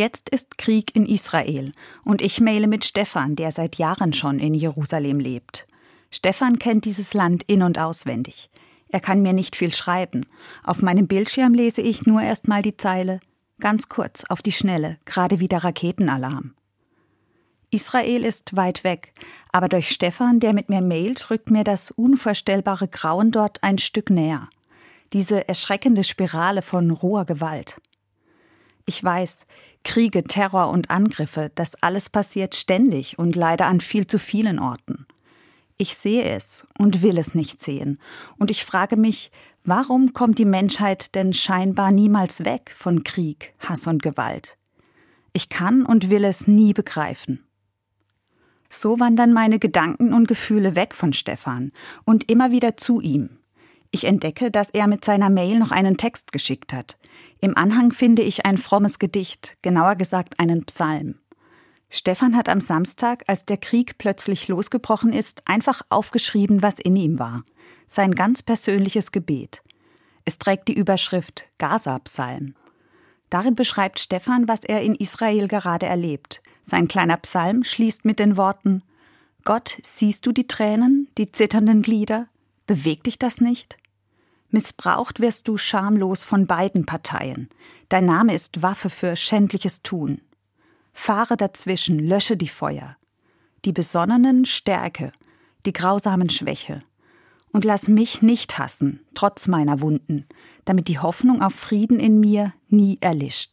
Jetzt ist Krieg in Israel und ich maile mit Stefan, der seit Jahren schon in Jerusalem lebt. Stefan kennt dieses Land in und auswendig. Er kann mir nicht viel schreiben. Auf meinem Bildschirm lese ich nur erst mal die Zeile ganz kurz auf die Schnelle, gerade wie der Raketenalarm. Israel ist weit weg, aber durch Stefan, der mit mir mailt, rückt mir das unvorstellbare Grauen dort ein Stück näher. Diese erschreckende Spirale von roher Gewalt. Ich weiß, Kriege, Terror und Angriffe, das alles passiert ständig und leider an viel zu vielen Orten. Ich sehe es und will es nicht sehen. Und ich frage mich, warum kommt die Menschheit denn scheinbar niemals weg von Krieg, Hass und Gewalt? Ich kann und will es nie begreifen. So wandern meine Gedanken und Gefühle weg von Stefan und immer wieder zu ihm. Ich entdecke, dass er mit seiner Mail noch einen Text geschickt hat. Im Anhang finde ich ein frommes Gedicht, genauer gesagt einen Psalm. Stefan hat am Samstag, als der Krieg plötzlich losgebrochen ist, einfach aufgeschrieben, was in ihm war. Sein ganz persönliches Gebet. Es trägt die Überschrift Gaza-Psalm. Darin beschreibt Stefan, was er in Israel gerade erlebt. Sein kleiner Psalm schließt mit den Worten Gott, siehst du die Tränen, die zitternden Glieder? Bewegt dich das nicht? Missbraucht wirst du schamlos von beiden Parteien. Dein Name ist Waffe für schändliches Tun. Fahre dazwischen, lösche die Feuer. Die Besonnenen stärke, die Grausamen schwäche. Und lass mich nicht hassen, trotz meiner Wunden, damit die Hoffnung auf Frieden in mir nie erlischt.